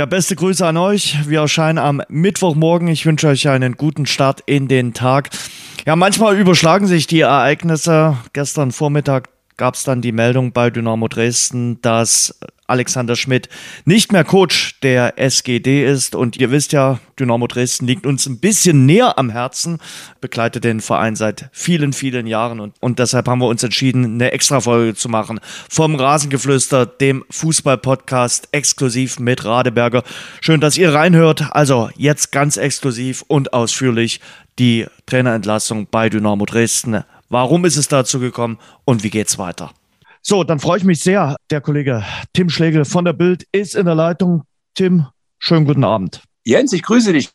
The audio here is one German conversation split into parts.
Ja, beste Grüße an euch. Wir erscheinen am Mittwochmorgen. Ich wünsche euch einen guten Start in den Tag. Ja, manchmal überschlagen sich die Ereignisse. Gestern Vormittag gab es dann die Meldung bei Dynamo Dresden, dass Alexander Schmidt nicht mehr Coach der SGD ist. Und ihr wisst ja, Dynamo Dresden liegt uns ein bisschen näher am Herzen, begleitet den Verein seit vielen, vielen Jahren. Und, und deshalb haben wir uns entschieden, eine Extrafolge zu machen vom Rasengeflüster, dem Fußball-Podcast exklusiv mit Radeberger. Schön, dass ihr reinhört. Also jetzt ganz exklusiv und ausführlich die Trainerentlassung bei Dynamo Dresden. Warum ist es dazu gekommen und wie geht's weiter? So, dann freue ich mich sehr. Der Kollege Tim Schlegel von der Bild ist in der Leitung. Tim, schönen guten Abend. Jens, ich grüße dich.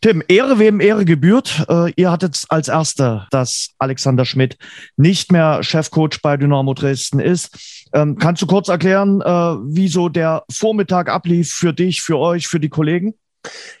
Tim, Ehre wem Ehre gebührt. Äh, ihr hattet als Erster, dass Alexander Schmidt nicht mehr Chefcoach bei Dynamo Dresden ist. Ähm, kannst du kurz erklären, äh, wie so der Vormittag ablief für dich, für euch, für die Kollegen?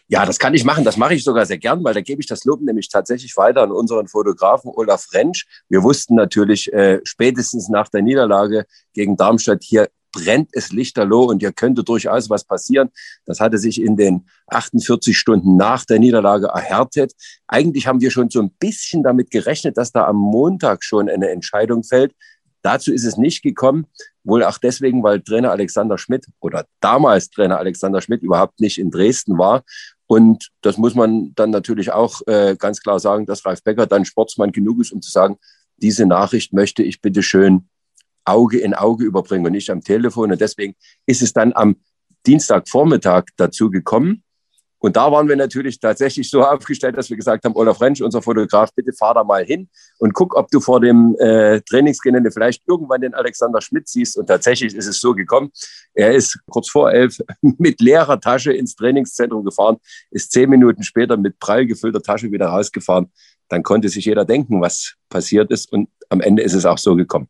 Ja, das kann ich machen. Das mache ich sogar sehr gern, weil da gebe ich das Lob nämlich tatsächlich weiter an unseren Fotografen Olaf Rentsch. Wir wussten natürlich äh, spätestens nach der Niederlage gegen Darmstadt hier brennt es lichterloh und hier könnte durchaus was passieren. Das hatte sich in den 48 Stunden nach der Niederlage erhärtet. Eigentlich haben wir schon so ein bisschen damit gerechnet, dass da am Montag schon eine Entscheidung fällt. Dazu ist es nicht gekommen, wohl auch deswegen, weil Trainer Alexander Schmidt oder damals Trainer Alexander Schmidt überhaupt nicht in Dresden war. Und das muss man dann natürlich auch äh, ganz klar sagen, dass Ralf Becker dann Sportsmann genug ist, um zu sagen, diese Nachricht möchte ich bitte schön Auge in Auge überbringen und nicht am Telefon. Und deswegen ist es dann am Dienstagvormittag dazu gekommen. Und da waren wir natürlich tatsächlich so aufgestellt, dass wir gesagt haben, Olaf Rentsch, unser Fotograf, bitte fahr da mal hin und guck, ob du vor dem äh, Trainingsgelände vielleicht irgendwann den Alexander Schmidt siehst. Und tatsächlich ist es so gekommen. Er ist kurz vor elf mit leerer Tasche ins Trainingszentrum gefahren, ist zehn Minuten später mit prall gefüllter Tasche wieder rausgefahren. Dann konnte sich jeder denken, was passiert ist. Und am Ende ist es auch so gekommen.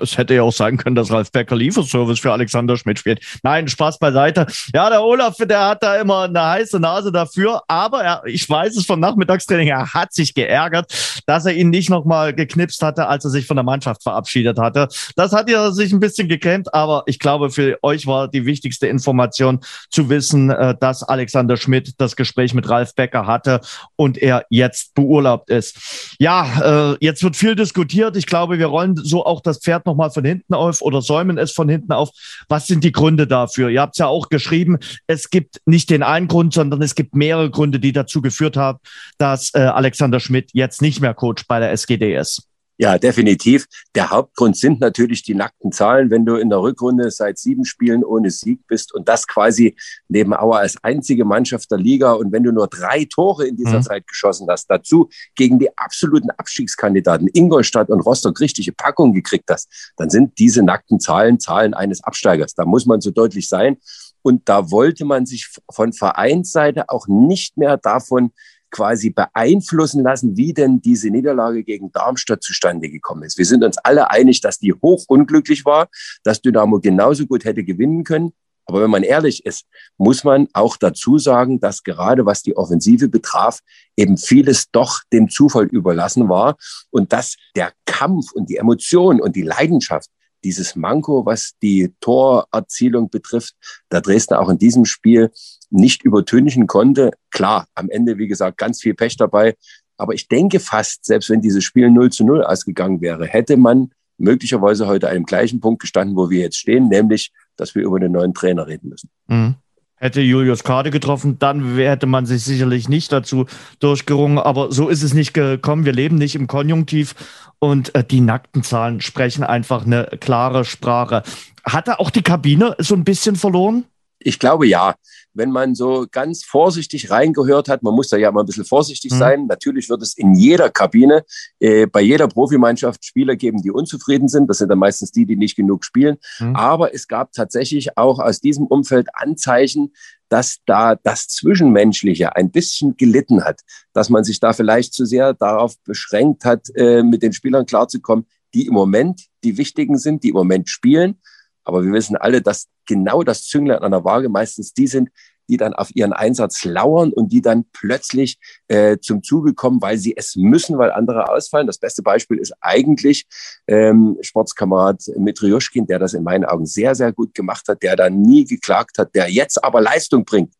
Es hätte ja auch sein können, dass Ralf Becker Lieferservice für Alexander Schmidt spielt. Nein, Spaß beiseite. Ja, der Olaf, der hat da immer eine heiße Nase dafür, aber er, ich weiß es vom Nachmittagstraining, er hat sich geärgert, dass er ihn nicht nochmal geknipst hatte, als er sich von der Mannschaft verabschiedet hatte. Das hat er sich ein bisschen geklemmt, aber ich glaube, für euch war die wichtigste Information zu wissen, äh, dass Alexander Schmidt das Gespräch mit Ralf Becker hatte und er jetzt beurlaubt ist. Ja, äh, jetzt wird viel diskutiert. Ich glaube, wir rollen so auch das Pferd nochmal von hinten auf oder säumen es von hinten auf. Was sind die Gründe dafür? Ihr habt es ja auch geschrieben, es gibt nicht den einen Grund, sondern es gibt mehrere Gründe, die dazu geführt haben, dass äh, Alexander Schmidt jetzt nicht mehr Coach bei der SGD ist. Ja, definitiv. Der Hauptgrund sind natürlich die nackten Zahlen. Wenn du in der Rückrunde seit sieben Spielen ohne Sieg bist und das quasi neben Auer als einzige Mannschaft der Liga und wenn du nur drei Tore in dieser mhm. Zeit geschossen hast, dazu gegen die absoluten Abstiegskandidaten Ingolstadt und Rostock richtige Packung gekriegt hast, dann sind diese nackten Zahlen Zahlen eines Absteigers. Da muss man so deutlich sein. Und da wollte man sich von Vereinsseite auch nicht mehr davon quasi beeinflussen lassen, wie denn diese Niederlage gegen Darmstadt zustande gekommen ist. Wir sind uns alle einig, dass die hoch unglücklich war, dass Dynamo genauso gut hätte gewinnen können. Aber wenn man ehrlich ist, muss man auch dazu sagen, dass gerade was die Offensive betraf, eben vieles doch dem Zufall überlassen war und dass der Kampf und die Emotion und die Leidenschaft dieses Manko, was die Torerzielung betrifft, da Dresden auch in diesem Spiel nicht übertünchen konnte. Klar, am Ende, wie gesagt, ganz viel Pech dabei. Aber ich denke fast, selbst wenn dieses Spiel 0 zu 0 ausgegangen wäre, hätte man möglicherweise heute an dem gleichen Punkt gestanden, wo wir jetzt stehen, nämlich, dass wir über den neuen Trainer reden müssen. Mhm. Hätte Julius Kade getroffen, dann hätte man sich sicherlich nicht dazu durchgerungen. Aber so ist es nicht gekommen. Wir leben nicht im Konjunktiv und äh, die nackten Zahlen sprechen einfach eine klare Sprache. Hat er auch die Kabine so ein bisschen verloren? Ich glaube ja wenn man so ganz vorsichtig reingehört hat, man muss da ja mal ein bisschen vorsichtig mhm. sein. Natürlich wird es in jeder Kabine, äh, bei jeder Profimannschaft Spieler geben, die unzufrieden sind. Das sind dann meistens die, die nicht genug spielen. Mhm. Aber es gab tatsächlich auch aus diesem Umfeld Anzeichen, dass da das Zwischenmenschliche ein bisschen gelitten hat, dass man sich da vielleicht zu sehr darauf beschränkt hat, äh, mit den Spielern klarzukommen, die im Moment die wichtigen sind, die im Moment spielen aber wir wissen alle, dass genau das Zünglein an der Waage meistens die sind, die dann auf ihren Einsatz lauern und die dann plötzlich äh, zum Zuge kommen, weil sie es müssen, weil andere ausfallen. Das beste Beispiel ist eigentlich ähm, Sportskamerad Mitrioschkin, der das in meinen Augen sehr, sehr gut gemacht hat, der da nie geklagt hat, der jetzt aber Leistung bringt.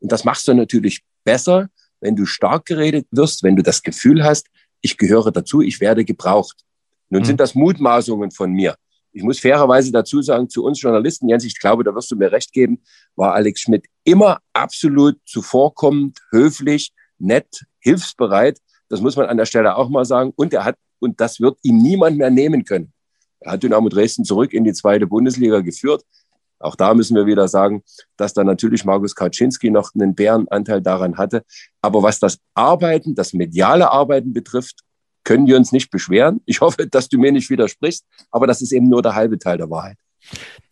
Und das machst du natürlich besser, wenn du stark geredet wirst, wenn du das Gefühl hast, ich gehöre dazu, ich werde gebraucht. Nun mhm. sind das Mutmaßungen von mir. Ich muss fairerweise dazu sagen, zu uns Journalisten, Jens, ich glaube, da wirst du mir recht geben, war Alex Schmidt immer absolut zuvorkommend, höflich, nett, hilfsbereit. Das muss man an der Stelle auch mal sagen. Und er hat, und das wird ihm niemand mehr nehmen können. Er hat Dynamo Dresden zurück in die zweite Bundesliga geführt. Auch da müssen wir wieder sagen, dass da natürlich Markus Kaczynski noch einen Bärenanteil daran hatte. Aber was das Arbeiten, das mediale Arbeiten betrifft, können wir uns nicht beschweren. Ich hoffe, dass du mir nicht widersprichst, aber das ist eben nur der halbe Teil der Wahrheit.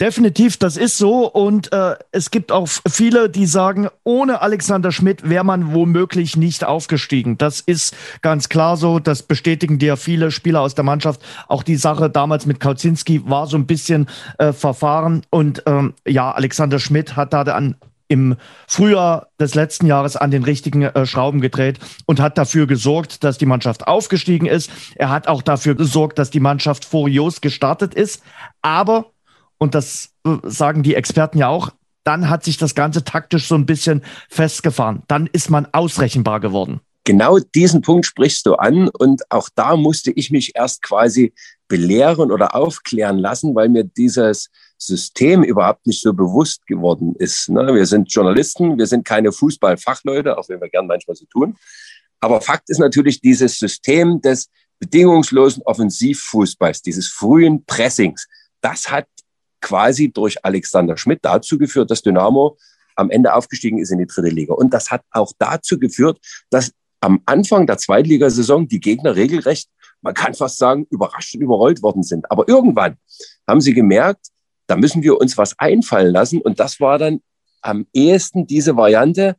Definitiv, das ist so. Und äh, es gibt auch viele, die sagen, ohne Alexander Schmidt wäre man womöglich nicht aufgestiegen. Das ist ganz klar so. Das bestätigen dir viele Spieler aus der Mannschaft. Auch die Sache damals mit Kauzinski war so ein bisschen äh, verfahren. Und ähm, ja, Alexander Schmidt hat da an im Frühjahr des letzten Jahres an den richtigen äh, Schrauben gedreht und hat dafür gesorgt, dass die Mannschaft aufgestiegen ist. Er hat auch dafür gesorgt, dass die Mannschaft furios gestartet ist. Aber, und das äh, sagen die Experten ja auch, dann hat sich das Ganze taktisch so ein bisschen festgefahren. Dann ist man ausrechenbar geworden. Genau diesen Punkt sprichst du an und auch da musste ich mich erst quasi belehren oder aufklären lassen, weil mir dieses System überhaupt nicht so bewusst geworden ist. Ne? Wir sind Journalisten, wir sind keine Fußballfachleute, auch wenn wir gern manchmal so tun. Aber Fakt ist natürlich dieses System des bedingungslosen Offensivfußballs, dieses frühen Pressings, das hat quasi durch Alexander Schmidt dazu geführt, dass Dynamo am Ende aufgestiegen ist in die dritte Liga. Und das hat auch dazu geführt, dass am Anfang der Zweitligasaison die Gegner regelrecht, man kann fast sagen, überrascht und überrollt worden sind. Aber irgendwann haben sie gemerkt, da müssen wir uns was einfallen lassen. Und das war dann am ehesten diese Variante.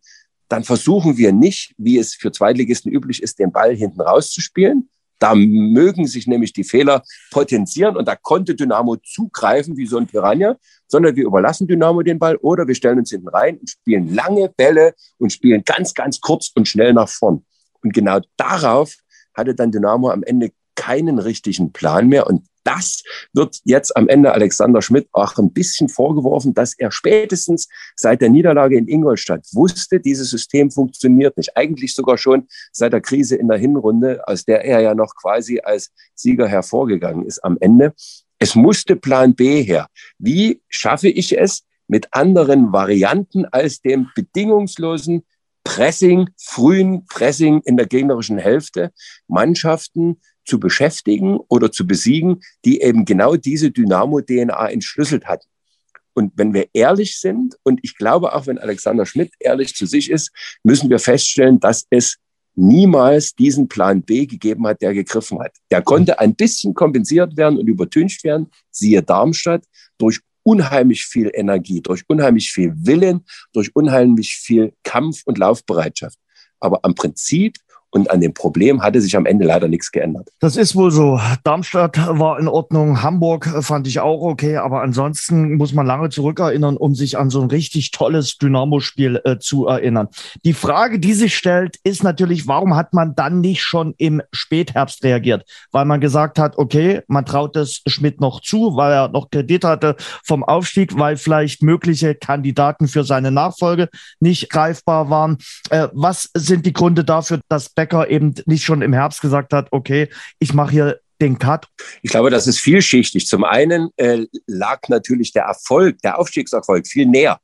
Dann versuchen wir nicht, wie es für Zweitligisten üblich ist, den Ball hinten rauszuspielen. Da mögen sich nämlich die Fehler potenzieren und da konnte Dynamo zugreifen wie so ein Piranha, sondern wir überlassen Dynamo den Ball oder wir stellen uns hinten rein und spielen lange Bälle und spielen ganz, ganz kurz und schnell nach vorn. Und genau darauf hatte dann Dynamo am Ende keinen richtigen Plan mehr. Und das wird jetzt am Ende Alexander Schmidt auch ein bisschen vorgeworfen, dass er spätestens seit der Niederlage in Ingolstadt wusste, dieses System funktioniert nicht. Eigentlich sogar schon seit der Krise in der Hinrunde, aus der er ja noch quasi als Sieger hervorgegangen ist am Ende. Es musste Plan B her. Wie schaffe ich es, mit anderen Varianten als dem bedingungslosen Pressing, frühen Pressing in der gegnerischen Hälfte Mannschaften zu beschäftigen oder zu besiegen, die eben genau diese Dynamo-DNA entschlüsselt hatten. Und wenn wir ehrlich sind, und ich glaube auch, wenn Alexander Schmidt ehrlich zu sich ist, müssen wir feststellen, dass es niemals diesen Plan B gegeben hat, der gegriffen hat. Der konnte ein bisschen kompensiert werden und übertüncht werden, siehe Darmstadt, durch unheimlich viel Energie, durch unheimlich viel Willen, durch unheimlich viel Kampf und Laufbereitschaft. Aber am Prinzip und an dem Problem hatte sich am Ende leider nichts geändert. Das ist wohl so. Darmstadt war in Ordnung, Hamburg fand ich auch okay, aber ansonsten muss man lange zurückerinnern, um sich an so ein richtig tolles Dynamo-Spiel äh, zu erinnern. Die Frage, die sich stellt, ist natürlich, warum hat man dann nicht schon im Spätherbst reagiert? Weil man gesagt hat, okay, man traut es Schmidt noch zu, weil er noch Kredit hatte vom Aufstieg, weil vielleicht mögliche Kandidaten für seine Nachfolge nicht greifbar waren. Äh, was sind die Gründe dafür, dass Becker eben nicht schon im Herbst gesagt hat, okay, ich mache hier den Cut? Ich glaube, das ist vielschichtig. Zum einen äh, lag natürlich der Erfolg, der Aufstiegserfolg viel näher.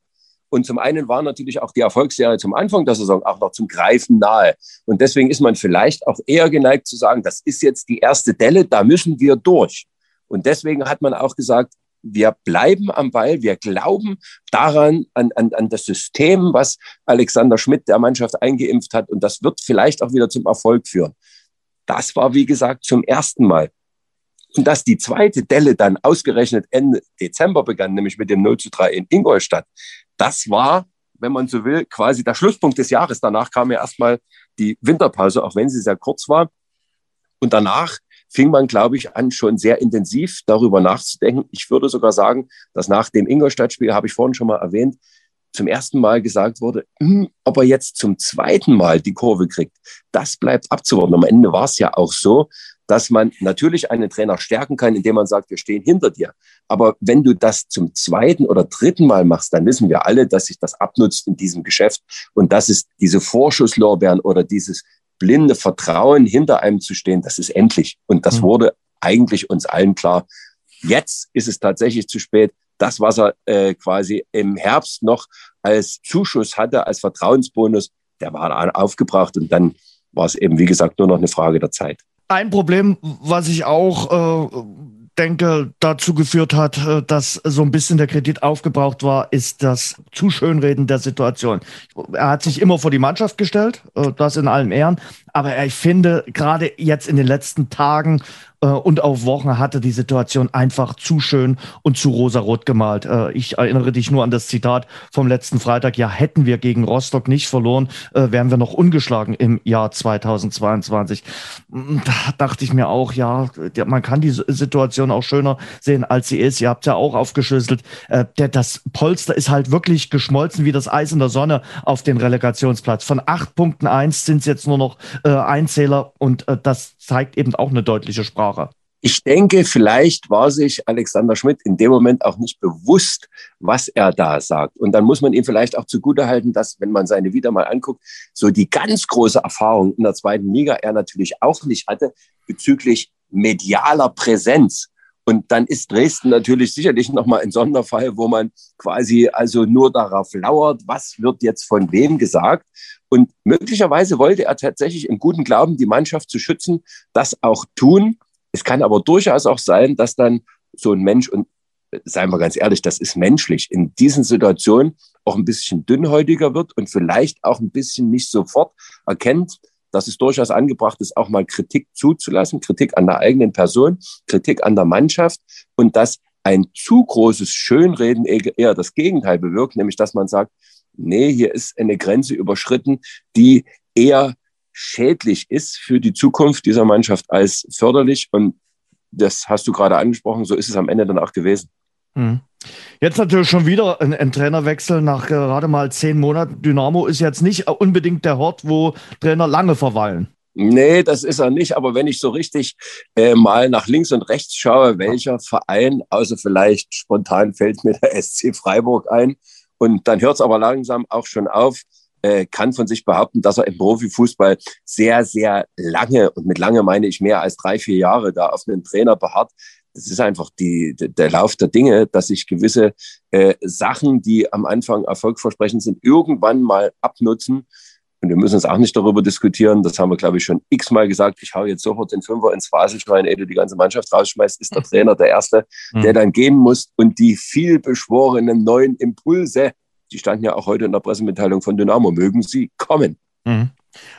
Und zum einen war natürlich auch die Erfolgsserie zum Anfang der Saison auch noch zum Greifen nahe. Und deswegen ist man vielleicht auch eher geneigt zu sagen, das ist jetzt die erste Delle, da müssen wir durch. Und deswegen hat man auch gesagt, wir bleiben am Ball, wir glauben daran, an, an, an das System, was Alexander Schmidt der Mannschaft eingeimpft hat. Und das wird vielleicht auch wieder zum Erfolg führen. Das war, wie gesagt, zum ersten Mal. Und dass die zweite Delle dann ausgerechnet Ende Dezember begann, nämlich mit dem 0 zu 3 in Ingolstadt, das war, wenn man so will, quasi der Schlusspunkt des Jahres. Danach kam ja erstmal die Winterpause, auch wenn sie sehr kurz war. Und danach fing man, glaube ich, an, schon sehr intensiv darüber nachzudenken. Ich würde sogar sagen, dass nach dem Ingolstadt-Spiel, habe ich vorhin schon mal erwähnt, zum ersten Mal gesagt wurde, hm, ob er jetzt zum zweiten Mal die Kurve kriegt, das bleibt abzuwarten. Am Ende war es ja auch so, dass man natürlich einen Trainer stärken kann, indem man sagt, wir stehen hinter dir. Aber wenn du das zum zweiten oder dritten Mal machst, dann wissen wir alle, dass sich das abnutzt in diesem Geschäft. Und das ist diese Vorschusslorbeeren oder dieses blinde Vertrauen, hinter einem zu stehen, das ist endlich. Und das mhm. wurde eigentlich uns allen klar. Jetzt ist es tatsächlich zu spät. Das, was er äh, quasi im Herbst noch als Zuschuss hatte, als Vertrauensbonus, der war aufgebracht und dann war es eben, wie gesagt, nur noch eine Frage der Zeit. Ein Problem, was ich auch äh, denke, dazu geführt hat, äh, dass so ein bisschen der Kredit aufgebraucht war, ist das zu Schönreden der Situation. Er hat sich immer vor die Mannschaft gestellt, äh, das in allem Ehren, aber ich finde, gerade jetzt in den letzten Tagen äh, und auf Wochen hatte die Situation einfach zu schön und zu rosarot gemalt. Äh, ich erinnere dich nur an das Zitat vom letzten Freitag. Ja, hätten wir gegen Rostock nicht verloren, äh, wären wir noch ungeschlagen im Jahr 2022. Mm, da dachte ich mir auch, ja, man kann die Situation auch schöner sehen, als sie ist. Ihr habt ja auch aufgeschlüsselt. Äh, der, das Polster ist halt wirklich geschmolzen wie das Eis in der Sonne auf den Relegationsplatz. Von acht Punkten eins sind es jetzt nur noch äh, ein Zähler und äh, das zeigt eben auch eine deutliche Sprache. Ich denke, vielleicht war sich Alexander Schmidt in dem Moment auch nicht bewusst, was er da sagt. Und dann muss man ihm vielleicht auch zugutehalten, dass, wenn man seine Wieder mal anguckt, so die ganz große Erfahrung in der zweiten Liga er natürlich auch nicht hatte bezüglich medialer Präsenz. Und dann ist Dresden natürlich sicherlich nochmal ein Sonderfall, wo man quasi also nur darauf lauert, was wird jetzt von wem gesagt. Und möglicherweise wollte er tatsächlich im guten Glauben, die Mannschaft zu schützen, das auch tun. Es kann aber durchaus auch sein, dass dann so ein Mensch, und seien wir ganz ehrlich, das ist menschlich, in diesen Situationen auch ein bisschen dünnhäutiger wird und vielleicht auch ein bisschen nicht sofort erkennt, dass es durchaus angebracht ist, auch mal Kritik zuzulassen, Kritik an der eigenen Person, Kritik an der Mannschaft und dass ein zu großes Schönreden eher das Gegenteil bewirkt, nämlich dass man sagt, nee, hier ist eine Grenze überschritten, die eher schädlich ist für die Zukunft dieser Mannschaft als förderlich. Und das hast du gerade angesprochen, so ist es am Ende dann auch gewesen. Mhm. Jetzt natürlich schon wieder ein, ein, Trainerwechsel nach gerade mal zehn Monaten. Dynamo ist jetzt nicht unbedingt der Ort, wo Trainer lange verweilen. Nee, das ist er nicht. Aber wenn ich so richtig äh, mal nach links und rechts schaue, welcher Verein, außer vielleicht spontan fällt mir der SC Freiburg ein, und dann hört es aber langsam auch schon auf, äh, kann von sich behaupten, dass er im Profifußball sehr, sehr lange, und mit lange meine ich mehr als drei, vier Jahre, da auf einen Trainer beharrt. Das ist einfach die, der Lauf der Dinge, dass sich gewisse äh, Sachen, die am Anfang erfolgversprechend sind, irgendwann mal abnutzen und wir müssen uns auch nicht darüber diskutieren, das haben wir, glaube ich, schon x-mal gesagt, ich hau jetzt sofort den Fünfer ins Phasenschwein, ehe du die ganze Mannschaft rausschmeißt, ist der mhm. Trainer der Erste, mhm. der dann gehen muss und die vielbeschworenen neuen Impulse, die standen ja auch heute in der Pressemitteilung von Dynamo, mögen sie kommen. Mhm.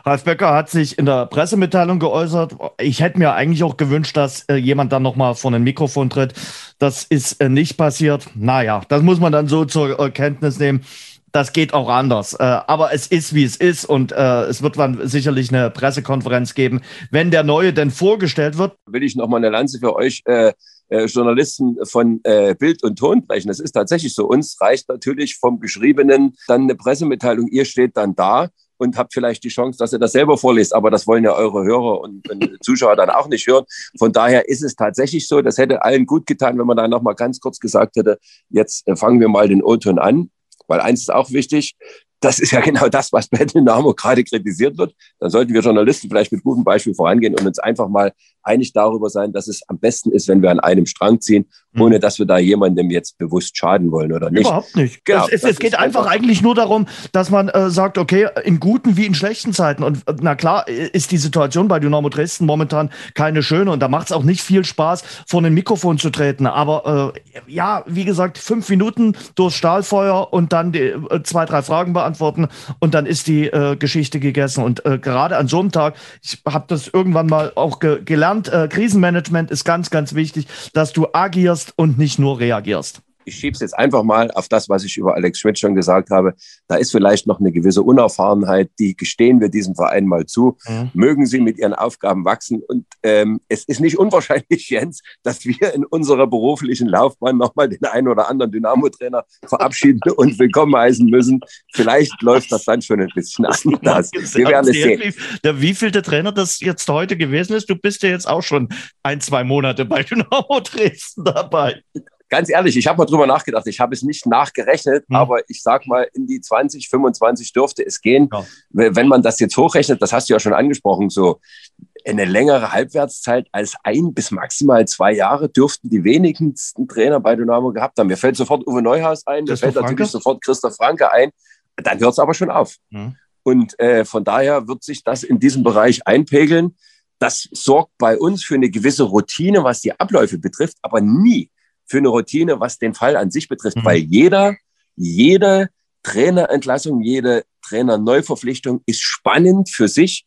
Ralf Becker hat sich in der Pressemitteilung geäußert. Ich hätte mir eigentlich auch gewünscht, dass äh, jemand dann nochmal vor ein Mikrofon tritt. Das ist äh, nicht passiert. Naja, das muss man dann so zur äh, Kenntnis nehmen das geht auch anders. Äh, aber es ist, wie es ist und äh, es wird dann sicherlich eine Pressekonferenz geben, wenn der Neue denn vorgestellt wird. Will ich noch mal eine Lanze für euch äh, äh, Journalisten von äh, Bild und Ton brechen. Das ist tatsächlich so. Uns reicht natürlich vom Geschriebenen dann eine Pressemitteilung. Ihr steht dann da und habt vielleicht die Chance, dass ihr das selber vorlest. Aber das wollen ja eure Hörer und, und Zuschauer dann auch nicht hören. Von daher ist es tatsächlich so, das hätte allen gut getan, wenn man da noch mal ganz kurz gesagt hätte, jetzt äh, fangen wir mal den O-Ton an. Weil eins ist auch wichtig, das ist ja genau das, was bei Dynamo gerade kritisiert wird. Dann sollten wir Journalisten vielleicht mit gutem Beispiel vorangehen und uns einfach mal einig darüber sein, dass es am besten ist, wenn wir an einem Strang ziehen. Ohne dass wir da jemandem jetzt bewusst schaden wollen oder nicht. Überhaupt nicht. Genau, es, es geht einfach, einfach eigentlich nur darum, dass man äh, sagt, okay, in guten wie in schlechten Zeiten. Und äh, na klar ist die Situation bei Dynamo Dresden momentan keine schöne und da macht es auch nicht viel Spaß, vor ein Mikrofon zu treten. Aber äh, ja, wie gesagt, fünf Minuten durchs Stahlfeuer und dann die, äh, zwei, drei Fragen beantworten und dann ist die äh, Geschichte gegessen. Und äh, gerade an so einem Tag, ich habe das irgendwann mal auch ge gelernt, Krisenmanagement ist ganz, ganz wichtig, dass du agierst und nicht nur reagierst. Ich schiebe es jetzt einfach mal auf das, was ich über Alex Schmidt schon gesagt habe. Da ist vielleicht noch eine gewisse Unerfahrenheit, die gestehen wir diesem Verein mal zu. Mhm. Mögen sie mit ihren Aufgaben wachsen. Und ähm, es ist nicht unwahrscheinlich, Jens, dass wir in unserer beruflichen Laufbahn nochmal den einen oder anderen Dynamo-Trainer verabschieden und willkommen heißen müssen. Vielleicht läuft das dann schon ein bisschen anders. Wir werden es sehen. Der wievielte Trainer das jetzt heute gewesen ist? Du bist ja jetzt auch schon ein, zwei Monate bei Dynamo Dresden dabei ganz ehrlich, ich habe mal drüber nachgedacht. Ich habe es nicht nachgerechnet, hm. aber ich sag mal, in die 20, 25 dürfte es gehen. Ja. Wenn man das jetzt hochrechnet, das hast du ja schon angesprochen, so eine längere Halbwertszeit als ein bis maximal zwei Jahre dürften die wenigsten Trainer bei Dynamo gehabt haben. Mir fällt sofort Uwe Neuhaus ein, mir fällt Franke? natürlich sofort Christoph Franke ein. Dann hört es aber schon auf. Hm. Und äh, von daher wird sich das in diesem Bereich einpegeln. Das sorgt bei uns für eine gewisse Routine, was die Abläufe betrifft, aber nie für eine Routine, was den Fall an sich betrifft, mhm. weil jeder, jede Trainerentlassung, jede Trainerneuverpflichtung ist spannend für sich.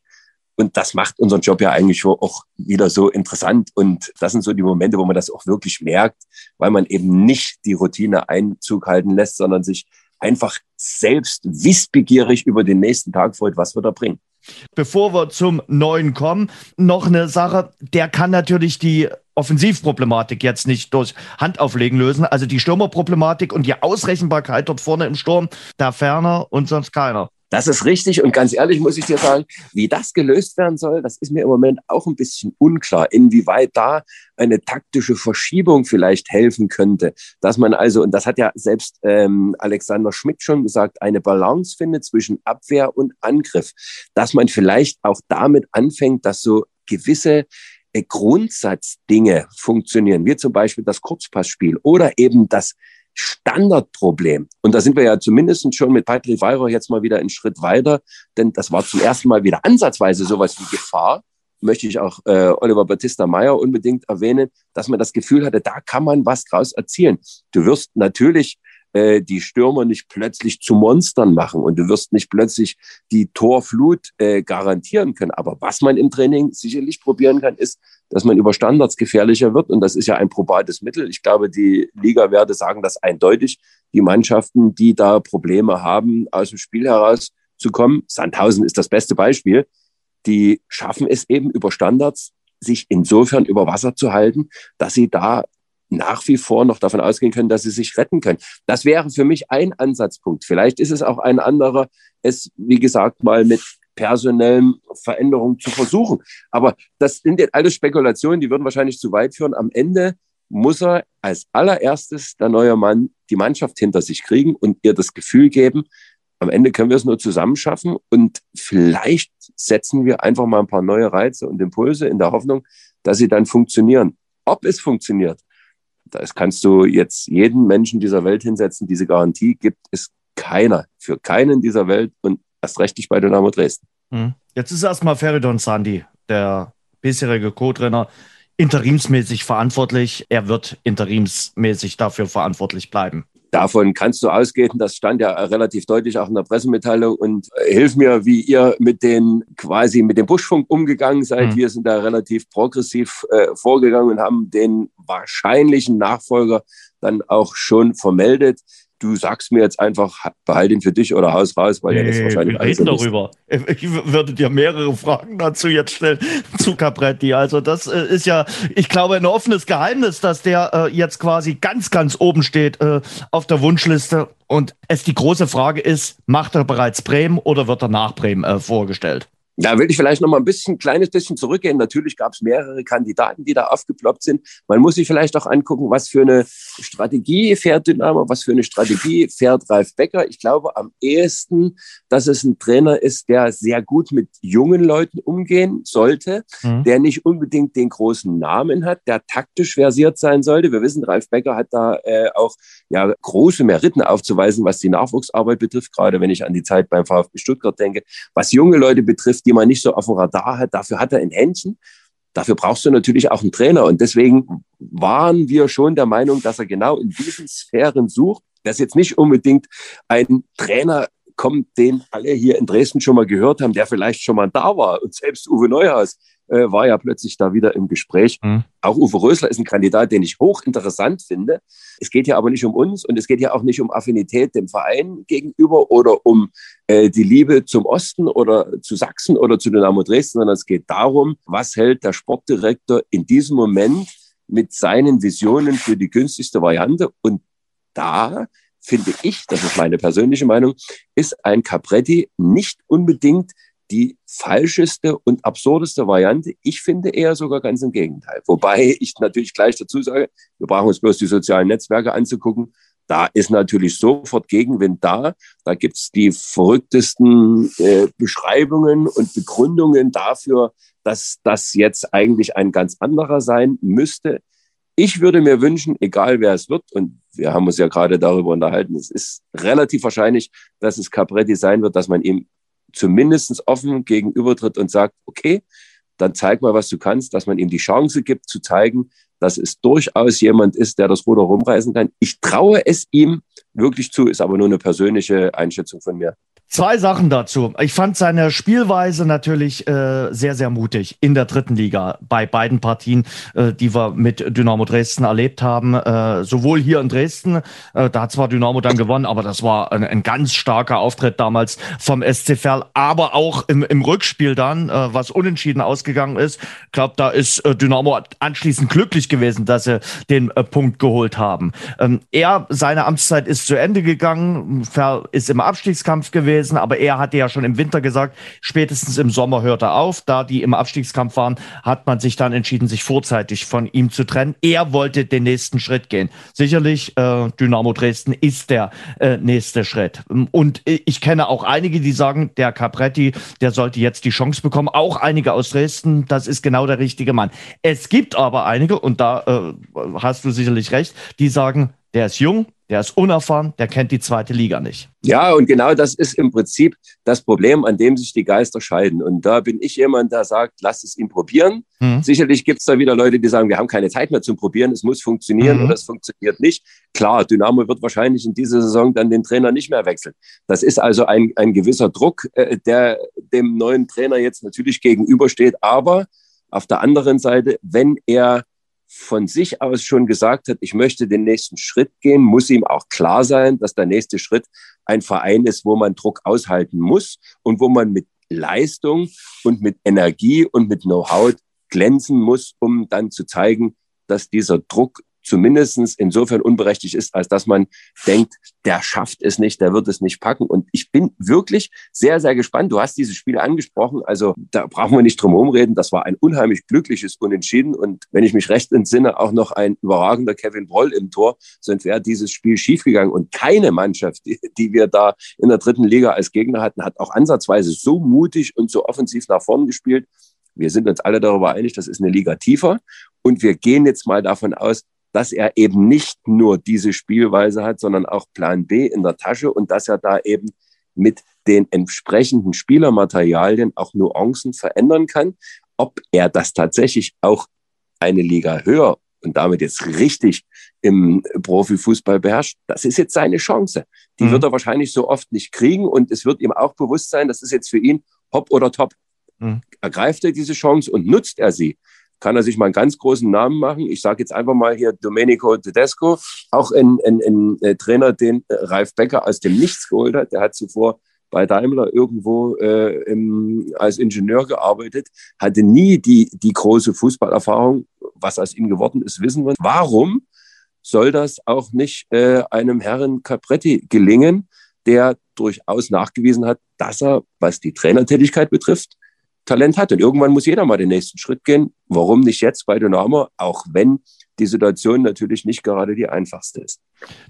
Und das macht unseren Job ja eigentlich auch wieder so interessant. Und das sind so die Momente, wo man das auch wirklich merkt, weil man eben nicht die Routine Einzug halten lässt, sondern sich einfach selbst wissbegierig über den nächsten Tag freut, was wir da bringen. Bevor wir zum neuen kommen, noch eine Sache, der kann natürlich die Offensivproblematik jetzt nicht durch Handauflegen lösen. Also die Stürmerproblematik und die Ausrechenbarkeit dort vorne im Sturm, da ferner und sonst keiner. Das ist richtig und ganz ehrlich muss ich dir sagen, wie das gelöst werden soll, das ist mir im Moment auch ein bisschen unklar, inwieweit da eine taktische Verschiebung vielleicht helfen könnte, dass man also, und das hat ja selbst ähm, Alexander Schmidt schon gesagt, eine Balance findet zwischen Abwehr und Angriff, dass man vielleicht auch damit anfängt, dass so gewisse äh, Grundsatzdinge funktionieren, wie zum Beispiel das Kurzpassspiel oder eben das Standardproblem. Und da sind wir ja zumindest schon mit Patrick Weirer jetzt mal wieder einen Schritt weiter, denn das war zum ersten Mal wieder ansatzweise sowas wie Gefahr. Möchte ich auch äh, Oliver Battista Meyer unbedingt erwähnen, dass man das Gefühl hatte, da kann man was draus erzielen. Du wirst natürlich äh, die Stürmer nicht plötzlich zu Monstern machen und du wirst nicht plötzlich die Torflut äh, garantieren können. Aber was man im Training sicherlich probieren kann, ist, dass man über Standards gefährlicher wird. Und das ist ja ein probates Mittel. Ich glaube, die Liga-Werte sagen das eindeutig. Die Mannschaften, die da Probleme haben, aus dem Spiel heraus zu kommen, Sandhausen ist das beste Beispiel, die schaffen es eben über Standards, sich insofern über Wasser zu halten, dass sie da nach wie vor noch davon ausgehen können, dass sie sich retten können. Das wäre für mich ein Ansatzpunkt. Vielleicht ist es auch ein anderer, es, wie gesagt, mal mit personellen Veränderungen zu versuchen. Aber das sind jetzt alles Spekulationen, die würden wahrscheinlich zu weit führen. Am Ende muss er als allererstes, der neue Mann, die Mannschaft hinter sich kriegen und ihr das Gefühl geben, am Ende können wir es nur zusammen schaffen und vielleicht setzen wir einfach mal ein paar neue Reize und Impulse in der Hoffnung, dass sie dann funktionieren. Ob es funktioniert, das kannst du jetzt jeden Menschen dieser Welt hinsetzen. Diese Garantie gibt es keiner, für keinen dieser Welt und erst recht nicht bei Dynamo Dresden. Hm. Jetzt ist erstmal Feridon Sandi, der bisherige Co-Trainer, interimsmäßig verantwortlich. Er wird interimsmäßig dafür verantwortlich bleiben. Davon kannst du ausgehen, das stand ja relativ deutlich auch in der Pressemitteilung und äh, hilf mir, wie ihr mit den quasi mit dem Buschfunk umgegangen seid. Mhm. Wir sind da relativ progressiv äh, vorgegangen und haben den wahrscheinlichen Nachfolger dann auch schon vermeldet du sagst mir jetzt einfach, behalt ihn für dich oder haus raus, weil nee, er ist wahrscheinlich wir reden darüber. Ich würde dir mehrere Fragen dazu jetzt stellen zu Capretti. Also das äh, ist ja, ich glaube, ein offenes Geheimnis, dass der äh, jetzt quasi ganz, ganz oben steht äh, auf der Wunschliste. Und es die große Frage ist, macht er bereits Bremen oder wird er nach Bremen äh, vorgestellt? Da will ich vielleicht noch mal ein bisschen, kleines bisschen zurückgehen. Natürlich gab es mehrere Kandidaten, die da aufgeploppt sind. Man muss sich vielleicht auch angucken, was für eine Strategie fährt Dynamo, was für eine Strategie fährt Ralf Becker. Ich glaube am ehesten, dass es ein Trainer ist, der sehr gut mit jungen Leuten umgehen sollte, mhm. der nicht unbedingt den großen Namen hat, der taktisch versiert sein sollte. Wir wissen, Ralf Becker hat da äh, auch ja große Meriten aufzuweisen, was die Nachwuchsarbeit betrifft, gerade wenn ich an die Zeit beim VfB Stuttgart denke, was junge Leute betrifft die man nicht so auf dem Radar hat. Dafür hat er ein Händchen. Dafür brauchst du natürlich auch einen Trainer. Und deswegen waren wir schon der Meinung, dass er genau in diesen Sphären sucht, dass jetzt nicht unbedingt ein Trainer kommt, den alle hier in Dresden schon mal gehört haben, der vielleicht schon mal da war. Und selbst Uwe Neuhaus äh, war ja plötzlich da wieder im Gespräch. Mhm. Auch Uwe Rösler ist ein Kandidat, den ich hochinteressant finde. Es geht ja aber nicht um uns und es geht ja auch nicht um Affinität dem Verein gegenüber oder um die Liebe zum Osten oder zu Sachsen oder zu Dynamo Dresden, sondern es geht darum, was hält der Sportdirektor in diesem Moment mit seinen Visionen für die günstigste Variante. Und da finde ich, das ist meine persönliche Meinung, ist ein Capretti nicht unbedingt die falscheste und absurdeste Variante. Ich finde eher sogar ganz im Gegenteil. Wobei ich natürlich gleich dazu sage, wir brauchen uns bloß die sozialen Netzwerke anzugucken. Da ist natürlich sofort Gegenwind da. Da gibt's die verrücktesten äh, Beschreibungen und Begründungen dafür, dass das jetzt eigentlich ein ganz anderer sein müsste. Ich würde mir wünschen, egal wer es wird, und wir haben uns ja gerade darüber unterhalten, es ist relativ wahrscheinlich, dass es Capretti sein wird, dass man ihm zumindest offen gegenübertritt und sagt, okay, dann zeig mal, was du kannst, dass man ihm die Chance gibt zu zeigen, dass es durchaus jemand ist, der das Ruder rumreißen kann. Ich traue es ihm wirklich zu, ist aber nur eine persönliche Einschätzung von mir. Zwei Sachen dazu. Ich fand seine Spielweise natürlich äh, sehr, sehr mutig in der dritten Liga bei beiden Partien, äh, die wir mit Dynamo Dresden erlebt haben. Äh, sowohl hier in Dresden, äh, da hat zwar Dynamo dann gewonnen, aber das war ein, ein ganz starker Auftritt damals vom SC Verl, aber auch im, im Rückspiel dann, äh, was unentschieden ausgegangen ist. Ich glaube, da ist äh, Dynamo anschließend glücklich gewesen, dass sie den äh, Punkt geholt haben. Ähm, er, seine Amtszeit ist zu Ende gegangen. Verl ist im Abstiegskampf gewesen gewesen, aber er hatte ja schon im Winter gesagt, spätestens im Sommer hört er auf. Da die im Abstiegskampf waren, hat man sich dann entschieden, sich vorzeitig von ihm zu trennen. Er wollte den nächsten Schritt gehen. Sicherlich, äh, Dynamo Dresden ist der äh, nächste Schritt. Und ich kenne auch einige, die sagen, der Capretti, der sollte jetzt die Chance bekommen. Auch einige aus Dresden, das ist genau der richtige Mann. Es gibt aber einige, und da äh, hast du sicherlich recht, die sagen, der ist jung, der ist unerfahren, der kennt die zweite Liga nicht. Ja, und genau das ist im Prinzip das Problem, an dem sich die Geister scheiden. Und da bin ich jemand, der sagt, lass es ihn probieren. Mhm. Sicherlich gibt es da wieder Leute, die sagen, wir haben keine Zeit mehr zum Probieren, es muss funktionieren mhm. oder es funktioniert nicht. Klar, Dynamo wird wahrscheinlich in dieser Saison dann den Trainer nicht mehr wechseln. Das ist also ein, ein gewisser Druck, äh, der dem neuen Trainer jetzt natürlich gegenübersteht. Aber auf der anderen Seite, wenn er von sich aus schon gesagt hat, ich möchte den nächsten Schritt gehen, muss ihm auch klar sein, dass der nächste Schritt ein Verein ist, wo man Druck aushalten muss und wo man mit Leistung und mit Energie und mit Know-how glänzen muss, um dann zu zeigen, dass dieser Druck zumindest insofern unberechtigt ist, als dass man denkt, der schafft es nicht, der wird es nicht packen. Und ich bin wirklich sehr, sehr gespannt. Du hast dieses Spiel angesprochen, also da brauchen wir nicht drum herum reden. Das war ein unheimlich glückliches Unentschieden und wenn ich mich recht entsinne, auch noch ein überragender Kevin Broll im Tor, sonst wäre dieses Spiel schiefgegangen. Und keine Mannschaft, die, die wir da in der dritten Liga als Gegner hatten, hat auch ansatzweise so mutig und so offensiv nach vorn gespielt. Wir sind uns alle darüber einig, das ist eine Liga tiefer. Und wir gehen jetzt mal davon aus, dass er eben nicht nur diese Spielweise hat, sondern auch Plan B in der Tasche und dass er da eben mit den entsprechenden Spielermaterialien auch Nuancen verändern kann. Ob er das tatsächlich auch eine Liga höher und damit jetzt richtig im Profifußball beherrscht, das ist jetzt seine Chance. Die mhm. wird er wahrscheinlich so oft nicht kriegen und es wird ihm auch bewusst sein, das ist jetzt für ihn hopp oder top. Mhm. Ergreift er diese Chance und nutzt er sie, kann er sich mal einen ganz großen Namen machen. Ich sage jetzt einfach mal hier Domenico Tedesco, auch ein, ein, ein, ein Trainer, den äh, Ralf Becker aus dem Nichts geholt hat. Der hat zuvor bei Daimler irgendwo äh, im, als Ingenieur gearbeitet, hatte nie die, die große Fußballerfahrung. Was aus ihm geworden ist, wissen wir. Warum soll das auch nicht äh, einem Herrn Capretti gelingen, der durchaus nachgewiesen hat, dass er, was die Trainertätigkeit betrifft, Talent hat. Und irgendwann muss jeder mal den nächsten Schritt gehen. Warum nicht jetzt bei Dynamo, auch wenn die Situation natürlich nicht gerade die einfachste ist.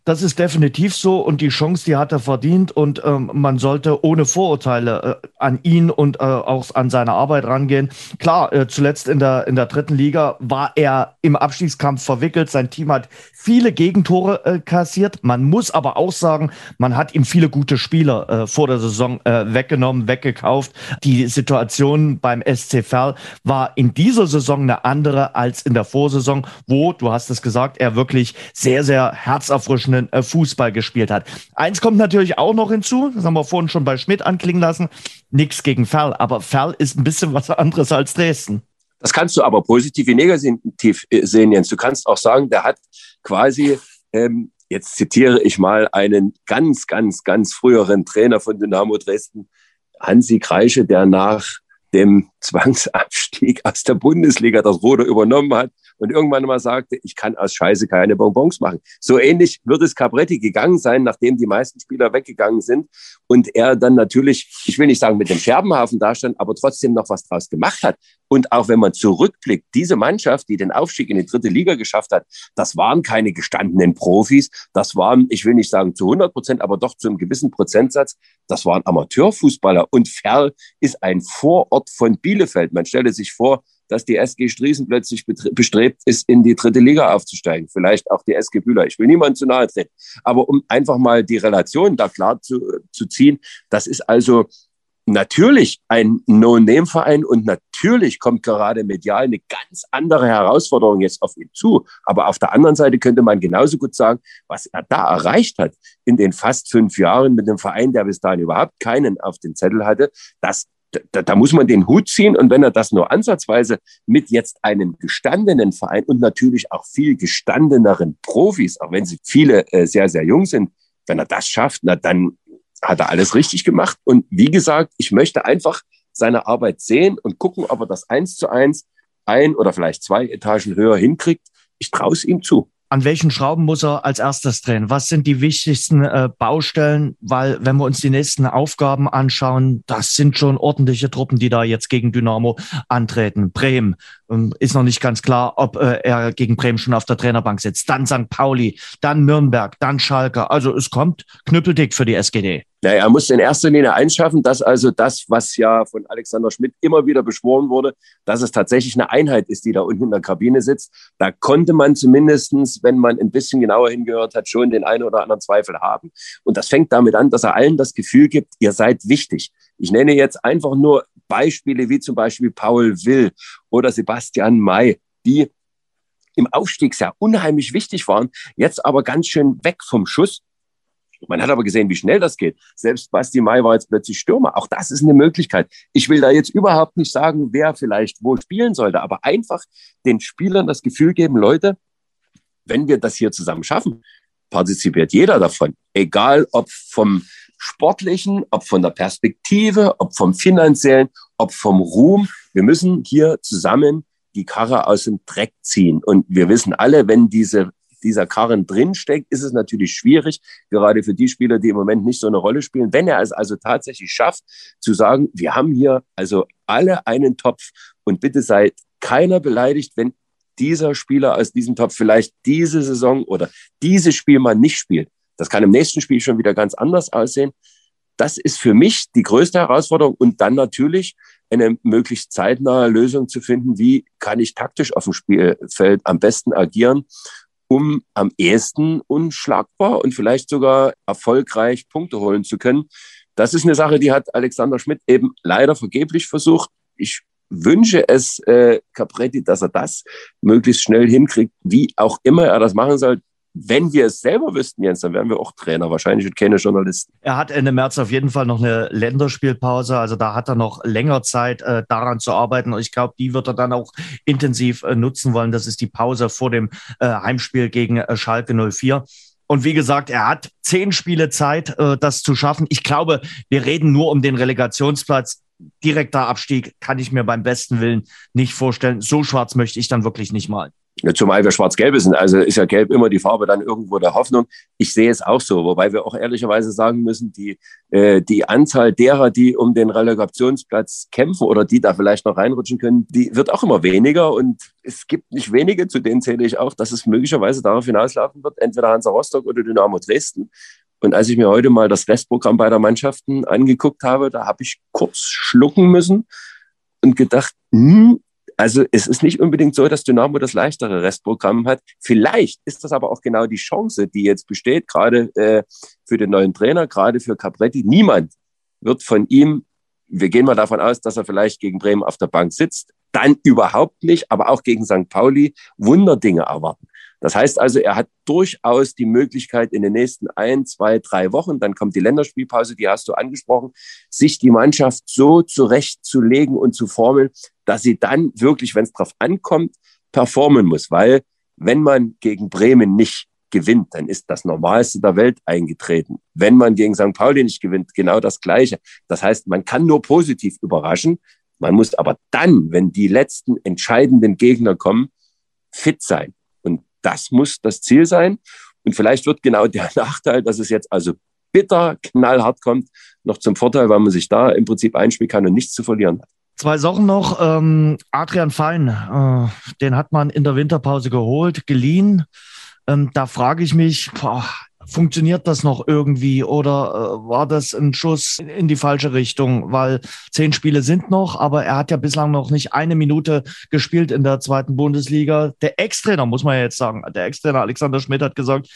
Das ist definitiv so und die Chance, die hat er verdient und ähm, man sollte ohne Vorurteile äh, an ihn und äh, auch an seine Arbeit rangehen. Klar, äh, zuletzt in der, in der dritten Liga war er im Abstiegskampf verwickelt. Sein Team hat viele Gegentore äh, kassiert. Man muss aber auch sagen, man hat ihm viele gute Spieler äh, vor der Saison äh, weggenommen, weggekauft. Die Situation beim SC Verl war in dieser Saison eine andere als in der Vorsaison, wo, du hast es gesagt, er wirklich sehr, sehr herzerfrischenden äh, Fußball gespielt hat. Eins kommt natürlich auch noch hinzu, das haben wir vorhin schon bei Schmidt anklingen lassen, nichts gegen Ferl, aber Ferl ist ein bisschen was anderes als Dresden. Das kannst du aber positiv wie negativ äh, sehen, Jens. Du kannst auch sagen, der hat quasi, ähm, jetzt zitiere ich mal einen ganz, ganz, ganz früheren Trainer von Dynamo Dresden, Hansi Kreische, der nach dem Zwangsabstieg aus der Bundesliga das Ruder übernommen hat und irgendwann mal sagte, ich kann aus Scheiße keine Bonbons machen. So ähnlich wird es Capretti gegangen sein, nachdem die meisten Spieler weggegangen sind und er dann natürlich, ich will nicht sagen mit dem Scherbenhafen dastand, aber trotzdem noch was draus gemacht hat. Und auch wenn man zurückblickt, diese Mannschaft, die den Aufstieg in die dritte Liga geschafft hat, das waren keine gestandenen Profis. Das waren, ich will nicht sagen zu 100 Prozent, aber doch zu einem gewissen Prozentsatz, das waren Amateurfußballer. Und Ferl ist ein Vorort von Bielefeld. Man stelle sich vor, dass die SG Striesen plötzlich bestrebt ist, in die dritte Liga aufzusteigen. Vielleicht auch die SG Bühler. Ich will niemandem zu nahe treten. Aber um einfach mal die Relation da klar zu, zu ziehen, das ist also natürlich ein No-Name-Verein und natürlich kommt gerade medial eine ganz andere Herausforderung jetzt auf ihn zu. Aber auf der anderen Seite könnte man genauso gut sagen, was er da erreicht hat in den fast fünf Jahren mit einem Verein, der bis dahin überhaupt keinen auf den Zettel hatte, das da, da muss man den Hut ziehen. Und wenn er das nur ansatzweise mit jetzt einem gestandenen Verein und natürlich auch viel gestandeneren Profis, auch wenn sie viele äh, sehr, sehr jung sind, wenn er das schafft, na dann hat er alles richtig gemacht. Und wie gesagt, ich möchte einfach seine Arbeit sehen und gucken, ob er das eins zu eins ein oder vielleicht zwei Etagen höher hinkriegt. Ich traue es ihm zu an welchen Schrauben muss er als erstes drehen? Was sind die wichtigsten äh, Baustellen? Weil wenn wir uns die nächsten Aufgaben anschauen, das sind schon ordentliche Truppen, die da jetzt gegen Dynamo antreten. Bremen ist noch nicht ganz klar, ob äh, er gegen Bremen schon auf der Trainerbank sitzt. Dann St. Pauli, dann Nürnberg, dann Schalke. Also es kommt knüppeldick für die SGD. Naja, er muss in erster Linie einschaffen, dass also das, was ja von Alexander Schmidt immer wieder beschworen wurde, dass es tatsächlich eine Einheit ist, die da unten in der Kabine sitzt. Da konnte man zumindestens, wenn man ein bisschen genauer hingehört hat, schon den einen oder anderen Zweifel haben. Und das fängt damit an, dass er allen das Gefühl gibt, ihr seid wichtig. Ich nenne jetzt einfach nur Beispiele wie zum Beispiel Paul Will oder Sebastian May, die im Aufstiegsjahr unheimlich wichtig waren, jetzt aber ganz schön weg vom Schuss man hat aber gesehen, wie schnell das geht. Selbst Basti Mai war jetzt plötzlich Stürmer. Auch das ist eine Möglichkeit. Ich will da jetzt überhaupt nicht sagen, wer vielleicht wo spielen sollte, aber einfach den Spielern das Gefühl geben, Leute, wenn wir das hier zusammen schaffen, partizipiert jeder davon. Egal ob vom sportlichen, ob von der Perspektive, ob vom finanziellen, ob vom Ruhm. Wir müssen hier zusammen die Karre aus dem Dreck ziehen. Und wir wissen alle, wenn diese dieser Karren drinsteckt, ist es natürlich schwierig, gerade für die Spieler, die im Moment nicht so eine Rolle spielen. Wenn er es also tatsächlich schafft, zu sagen, wir haben hier also alle einen Topf und bitte seid keiner beleidigt, wenn dieser Spieler aus diesem Topf vielleicht diese Saison oder dieses Spiel mal nicht spielt. Das kann im nächsten Spiel schon wieder ganz anders aussehen. Das ist für mich die größte Herausforderung und dann natürlich eine möglichst zeitnahe Lösung zu finden, wie kann ich taktisch auf dem Spielfeld am besten agieren, um am ehesten unschlagbar und vielleicht sogar erfolgreich Punkte holen zu können. Das ist eine Sache, die hat Alexander Schmidt eben leider vergeblich versucht. Ich wünsche es äh, Capretti, dass er das möglichst schnell hinkriegt, wie auch immer er das machen soll wenn wir es selber wüssten, Jens, dann wären wir auch Trainer, wahrscheinlich und keine Journalisten. Er hat Ende März auf jeden Fall noch eine Länderspielpause, also da hat er noch länger Zeit, äh, daran zu arbeiten. Und ich glaube, die wird er dann auch intensiv äh, nutzen wollen. Das ist die Pause vor dem äh, Heimspiel gegen äh, Schalke 04. Und wie gesagt, er hat zehn Spiele Zeit, äh, das zu schaffen. Ich glaube, wir reden nur um den Relegationsplatz. Direkter Abstieg kann ich mir beim besten Willen nicht vorstellen. So schwarz möchte ich dann wirklich nicht malen. Zumal wir schwarz-gelb sind. Also ist ja gelb immer die Farbe dann irgendwo der Hoffnung. Ich sehe es auch so, wobei wir auch ehrlicherweise sagen müssen, die, äh, die Anzahl derer, die um den Relegationsplatz kämpfen oder die da vielleicht noch reinrutschen können, die wird auch immer weniger. Und es gibt nicht wenige, zu denen zähle ich auch, dass es möglicherweise darauf hinauslaufen wird, entweder Hansa Rostock oder Dynamo Dresden. Und als ich mir heute mal das Restprogramm beider Mannschaften angeguckt habe, da habe ich kurz schlucken müssen und gedacht, hm, also es ist nicht unbedingt so, dass Dynamo das leichtere Restprogramm hat. Vielleicht ist das aber auch genau die Chance, die jetzt besteht, gerade äh, für den neuen Trainer, gerade für Capretti. Niemand wird von ihm, wir gehen mal davon aus, dass er vielleicht gegen Bremen auf der Bank sitzt, dann überhaupt nicht, aber auch gegen St. Pauli Wunderdinge erwarten. Das heißt also, er hat durchaus die Möglichkeit in den nächsten ein, zwei, drei Wochen, dann kommt die Länderspielpause, die hast du angesprochen, sich die Mannschaft so zurechtzulegen und zu formeln, dass sie dann wirklich, wenn es drauf ankommt, performen muss, weil wenn man gegen Bremen nicht gewinnt, dann ist das Normalste der Welt eingetreten. Wenn man gegen St. Pauli nicht gewinnt, genau das Gleiche. Das heißt, man kann nur positiv überraschen. Man muss aber dann, wenn die letzten entscheidenden Gegner kommen, fit sein. Und das muss das Ziel sein. Und vielleicht wird genau der Nachteil, dass es jetzt also bitter, knallhart kommt, noch zum Vorteil, weil man sich da im Prinzip einspielen kann und nichts zu verlieren hat. Zwei Sachen noch. Ähm, Adrian Fein, äh, den hat man in der Winterpause geholt, geliehen. Ähm, da frage ich mich, boah, funktioniert das noch irgendwie oder äh, war das ein Schuss in die falsche Richtung? Weil zehn Spiele sind noch, aber er hat ja bislang noch nicht eine Minute gespielt in der zweiten Bundesliga. Der Ex-Trainer, muss man ja jetzt sagen, der Ex-Trainer Alexander Schmidt hat gesagt,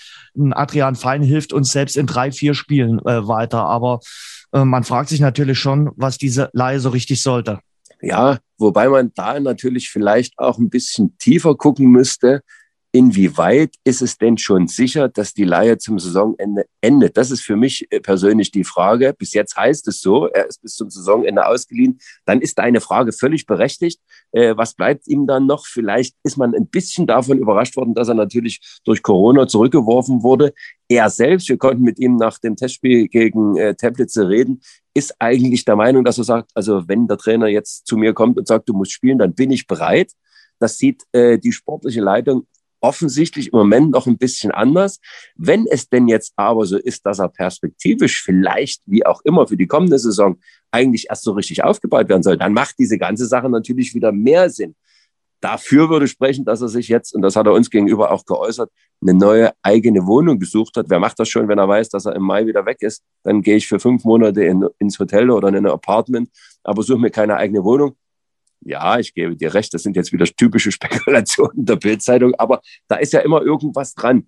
Adrian Fein hilft uns selbst in drei, vier Spielen äh, weiter. Aber äh, man fragt sich natürlich schon, was diese Laie so richtig sollte. Ja, wobei man da natürlich vielleicht auch ein bisschen tiefer gucken müsste inwieweit ist es denn schon sicher, dass die Leihe zum Saisonende endet? Das ist für mich äh, persönlich die Frage. Bis jetzt heißt es so, er ist bis zum Saisonende ausgeliehen. Dann ist deine Frage völlig berechtigt. Äh, was bleibt ihm dann noch? Vielleicht ist man ein bisschen davon überrascht worden, dass er natürlich durch Corona zurückgeworfen wurde. Er selbst, wir konnten mit ihm nach dem Testspiel gegen äh, Teplitze reden, ist eigentlich der Meinung, dass er sagt, also wenn der Trainer jetzt zu mir kommt und sagt, du musst spielen, dann bin ich bereit. Das sieht äh, die sportliche Leitung offensichtlich im Moment noch ein bisschen anders. Wenn es denn jetzt aber so ist, dass er perspektivisch vielleicht, wie auch immer, für die kommende Saison eigentlich erst so richtig aufgebaut werden soll, dann macht diese ganze Sache natürlich wieder mehr Sinn. Dafür würde sprechen, dass er sich jetzt, und das hat er uns gegenüber auch geäußert, eine neue eigene Wohnung gesucht hat. Wer macht das schon, wenn er weiß, dass er im Mai wieder weg ist? Dann gehe ich für fünf Monate in, ins Hotel oder in ein Apartment, aber suche mir keine eigene Wohnung ja, ich gebe dir recht, das sind jetzt wieder typische Spekulationen der Bildzeitung, aber da ist ja immer irgendwas dran.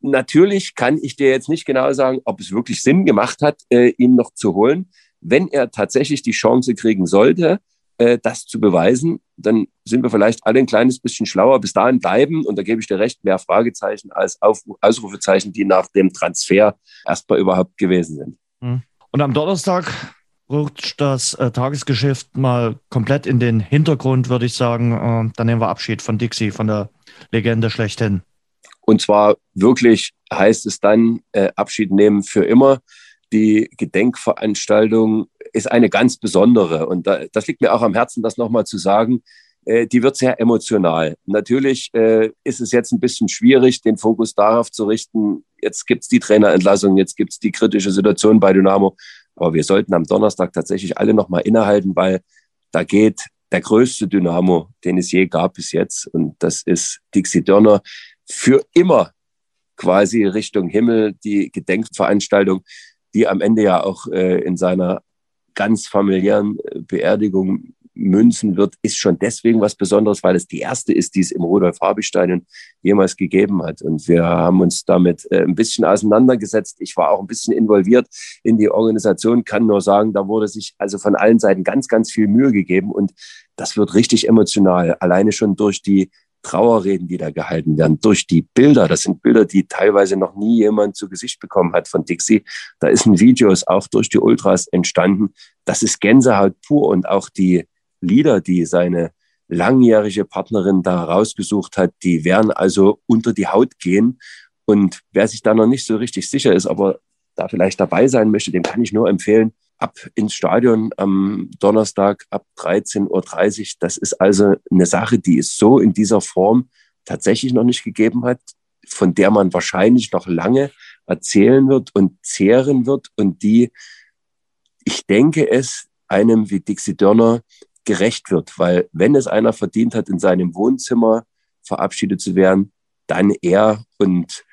Natürlich kann ich dir jetzt nicht genau sagen, ob es wirklich Sinn gemacht hat, äh, ihn noch zu holen. Wenn er tatsächlich die Chance kriegen sollte, äh, das zu beweisen, dann sind wir vielleicht alle ein kleines bisschen schlauer. Bis dahin bleiben, und da gebe ich dir recht, mehr Fragezeichen als Auf Ausrufezeichen, die nach dem Transfer erstmal überhaupt gewesen sind. Hm. Und am Donnerstag rutscht das äh, Tagesgeschäft mal komplett in den Hintergrund, würde ich sagen. Äh, dann nehmen wir Abschied von Dixie, von der Legende schlechthin. Und zwar wirklich heißt es dann äh, Abschied nehmen für immer. Die Gedenkveranstaltung ist eine ganz besondere. Und da, das liegt mir auch am Herzen, das nochmal zu sagen. Äh, die wird sehr emotional. Natürlich äh, ist es jetzt ein bisschen schwierig, den Fokus darauf zu richten. Jetzt gibt's die Trainerentlassung, jetzt gibt's die kritische Situation bei Dynamo. Aber wir sollten am Donnerstag tatsächlich alle nochmal innehalten, weil da geht der größte Dynamo, den es je gab bis jetzt. Und das ist Dixie Dörner für immer quasi Richtung Himmel, die Gedenkveranstaltung, die am Ende ja auch äh, in seiner ganz familiären äh, Beerdigung münzen wird, ist schon deswegen was Besonderes, weil es die erste ist, die es im Rudolf-Habich-Stadion jemals gegeben hat. Und wir haben uns damit äh, ein bisschen auseinandergesetzt. Ich war auch ein bisschen involviert in die Organisation, kann nur sagen, da wurde sich also von allen Seiten ganz, ganz viel Mühe gegeben. Und das wird richtig emotional. Alleine schon durch die Trauerreden, die da gehalten werden, durch die Bilder. Das sind Bilder, die teilweise noch nie jemand zu Gesicht bekommen hat von Dixie. Da ist ein Videos auch durch die Ultras entstanden. Das ist Gänsehaut pur und auch die Lieder, die seine langjährige Partnerin da rausgesucht hat, die werden also unter die Haut gehen. Und wer sich da noch nicht so richtig sicher ist, aber da vielleicht dabei sein möchte, dem kann ich nur empfehlen, ab ins Stadion am Donnerstag ab 13.30 Uhr. Das ist also eine Sache, die es so in dieser Form tatsächlich noch nicht gegeben hat, von der man wahrscheinlich noch lange erzählen wird und zehren wird und die, ich denke es, einem wie Dixie Dörner gerecht wird. Weil wenn es einer verdient hat, in seinem Wohnzimmer verabschiedet zu werden, dann er. Und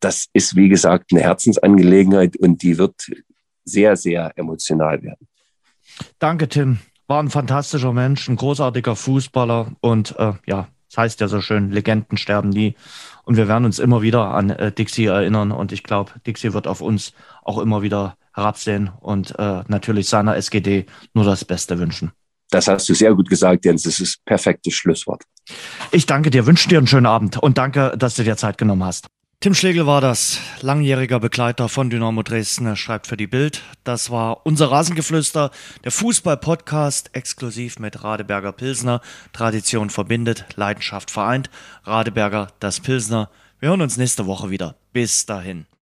das ist, wie gesagt, eine Herzensangelegenheit und die wird sehr, sehr emotional werden. Danke, Tim. War ein fantastischer Mensch, ein großartiger Fußballer und äh, ja, das heißt ja so schön, Legenden sterben nie. Und wir werden uns immer wieder an äh, Dixie erinnern und ich glaube, Dixie wird auf uns auch immer wieder herabsehen und äh, natürlich seiner SGD nur das Beste wünschen. Das hast du sehr gut gesagt, Jens. Das ist perfektes Schlusswort. Ich danke dir, wünsche dir einen schönen Abend und danke, dass du dir Zeit genommen hast. Tim Schlegel war das, langjähriger Begleiter von Dynamo Dresden, er schreibt für die Bild. Das war unser Rasengeflüster, der Fußball-Podcast, exklusiv mit Radeberger Pilsner. Tradition verbindet, Leidenschaft vereint. Radeberger, das Pilsner. Wir hören uns nächste Woche wieder. Bis dahin.